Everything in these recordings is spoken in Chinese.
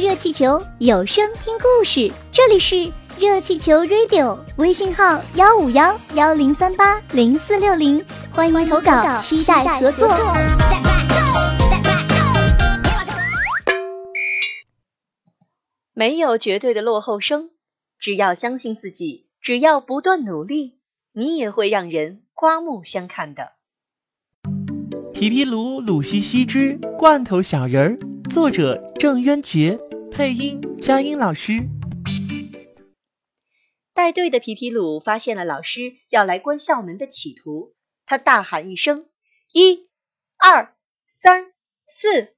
热气球，有声听故事。这里是热气球 Radio，微信号幺五幺幺零三八零四六零，欢迎投稿，期待合作。没有绝对的落后生，只要相信自己，只要不断努力，你也会让人刮目相看的。皮皮鲁鲁西西之罐头小人儿，作者郑渊洁，配音佳音老师。带队的皮皮鲁发现了老师要来关校门的企图，他大喊一声：“一、二、三、四！”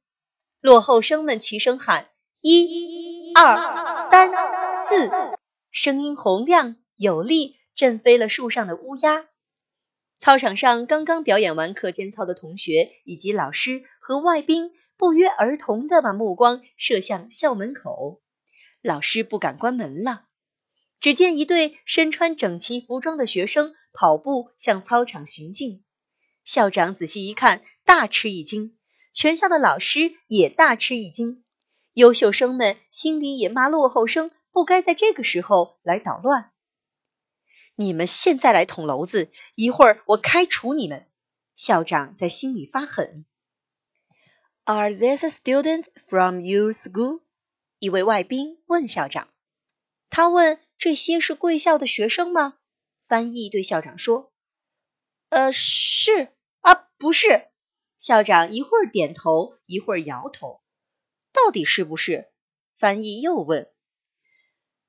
落后生们齐声喊：“一、二、三、四！”声音洪亮有力，震飞了树上的乌鸦。操场上刚刚表演完课间操的同学以及老师和外宾不约而同地把目光射向校门口。老师不敢关门了。只见一队身穿整齐服装的学生跑步向操场行进。校长仔细一看，大吃一惊；全校的老师也大吃一惊。优秀生们心里也骂落后生不该在这个时候来捣乱。你们现在来捅娄子，一会儿我开除你们！校长在心里发狠。Are these students from your school？一位外宾问校长。他问：“这些是贵校的学生吗？”翻译对校长说：“呃，是啊，不是。”校长一会儿点头，一会儿摇头。到底是不是？翻译又问。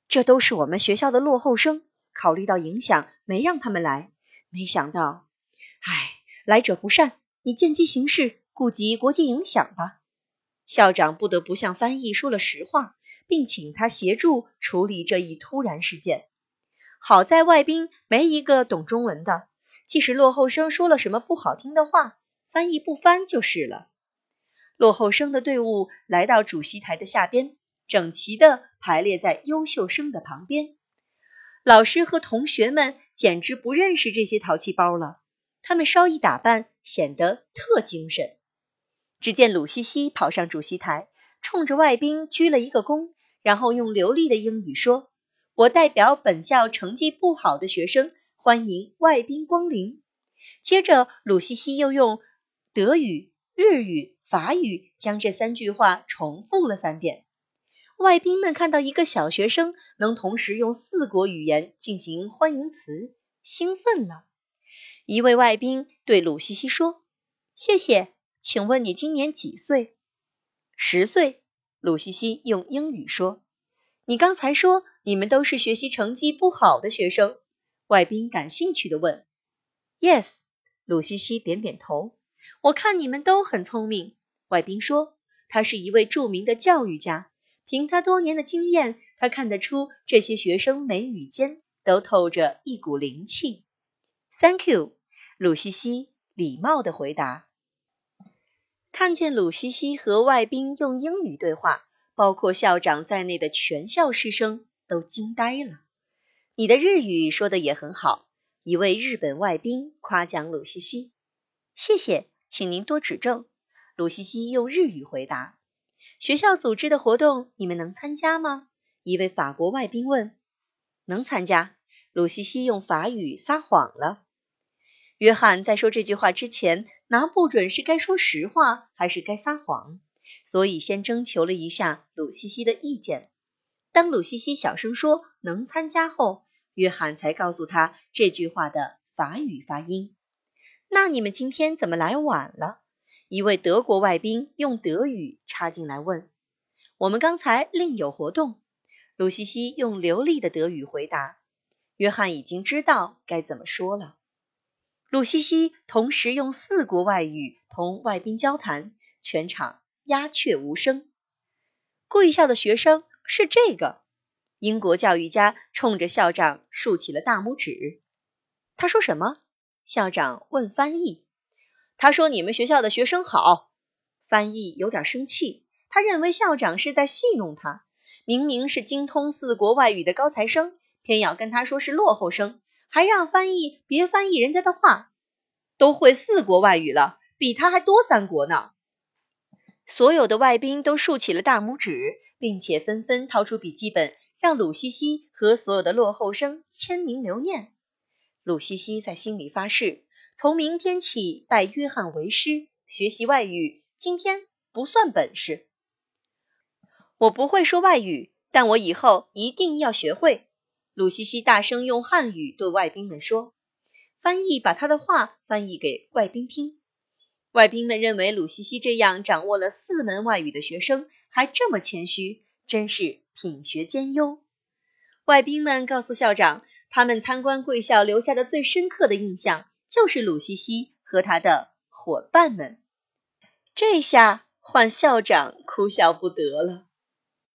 这都是我们学校的落后生。考虑到影响，没让他们来。没想到，唉，来者不善，你见机行事，顾及国际影响吧。校长不得不向翻译说了实话，并请他协助处理这一突然事件。好在外宾没一个懂中文的，即使落后生说了什么不好听的话，翻译不翻就是了。落后生的队伍来到主席台的下边，整齐的排列在优秀生的旁边。老师和同学们简直不认识这些淘气包了，他们稍一打扮，显得特精神。只见鲁西西跑上主席台，冲着外宾鞠了一个躬，然后用流利的英语说：“我代表本校成绩不好的学生，欢迎外宾光临。”接着，鲁西西又用德语、日语、法语将这三句话重复了三遍。外宾们看到一个小学生能同时用四国语言进行欢迎词，兴奋了。一位外宾对鲁西西说：“谢谢，请问你今年几岁？”“十岁。”鲁西西用英语说。“你刚才说你们都是学习成绩不好的学生？”外宾感兴趣的问。“Yes。”鲁西西点点头。“我看你们都很聪明。”外宾说。他是一位著名的教育家。凭他多年的经验，他看得出这些学生眉宇间都透着一股灵气。Thank you，鲁西西礼貌的回答。看见鲁西西和外宾用英语对话，包括校长在内的全校师生都惊呆了。你的日语说的也很好，一位日本外宾夸奖鲁西西。谢谢，请您多指正。鲁西西用日语回答。学校组织的活动，你们能参加吗？一位法国外宾问。能参加。鲁西西用法语撒谎了。约翰在说这句话之前，拿不准是该说实话还是该撒谎，所以先征求了一下鲁西西的意见。当鲁西西小声说能参加后，约翰才告诉他这句话的法语发音。那你们今天怎么来晚了？一位德国外宾用德语插进来问：“我们刚才另有活动。”鲁西西用流利的德语回答。约翰已经知道该怎么说了。鲁西西同时用四国外语同外宾交谈，全场鸦雀无声。贵校的学生是这个。英国教育家冲着校长竖起了大拇指。他说什么？校长问翻译。他说：“你们学校的学生好。”翻译有点生气，他认为校长是在戏弄他。明明是精通四国外语的高材生，偏要跟他说是落后生，还让翻译别翻译人家的话。都会四国外语了，比他还多三国呢。所有的外宾都竖起了大拇指，并且纷纷掏出笔记本，让鲁西西和所有的落后生签名留念。鲁西西在心里发誓，从明天起拜约翰为师，学习外语。今天不算本事，我不会说外语，但我以后一定要学会。鲁西西大声用汉语对外宾们说，翻译把他的话翻译给外宾听。外宾们认为鲁西西这样掌握了四门外语的学生还这么谦虚，真是品学兼优。外宾们告诉校长，他们参观贵校留下的最深刻的印象就是鲁西西和他的伙伴们。这下换校长哭笑不得了。